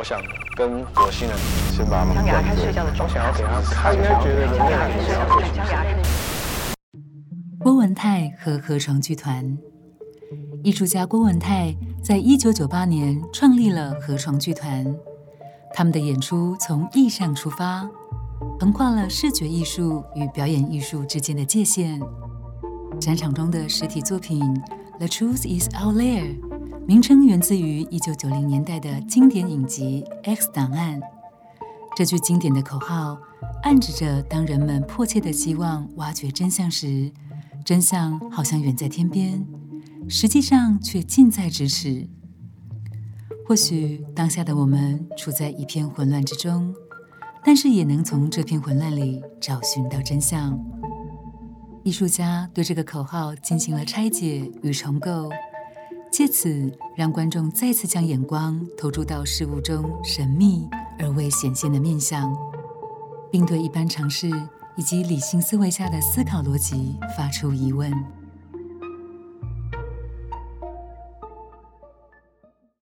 我想跟火星人先把他们牙开睡觉的我想要给他看，应该觉得人类很想要将牙开郭文泰和河床剧团，艺术家郭文泰在一九九八年创立了河床剧团。他们的演出从意象出发，横跨了视觉艺术与表演艺术之间的界限。展场中的实体作品《The Truth Is Out There》，名称源自于一九九零年代的经典影集《X 档案》。这句经典的口号暗指着，当人们迫切的希望挖掘真相时，真相好像远在天边，实际上却近在咫尺。或许当下的我们处在一片混乱之中，但是也能从这片混乱里找寻到真相。艺术家对这个口号进行了拆解与重构，借此让观众再次将眼光投注到事物中神秘而未显现的面相，并对一般常识以及理性思维下的思考逻辑发出疑问。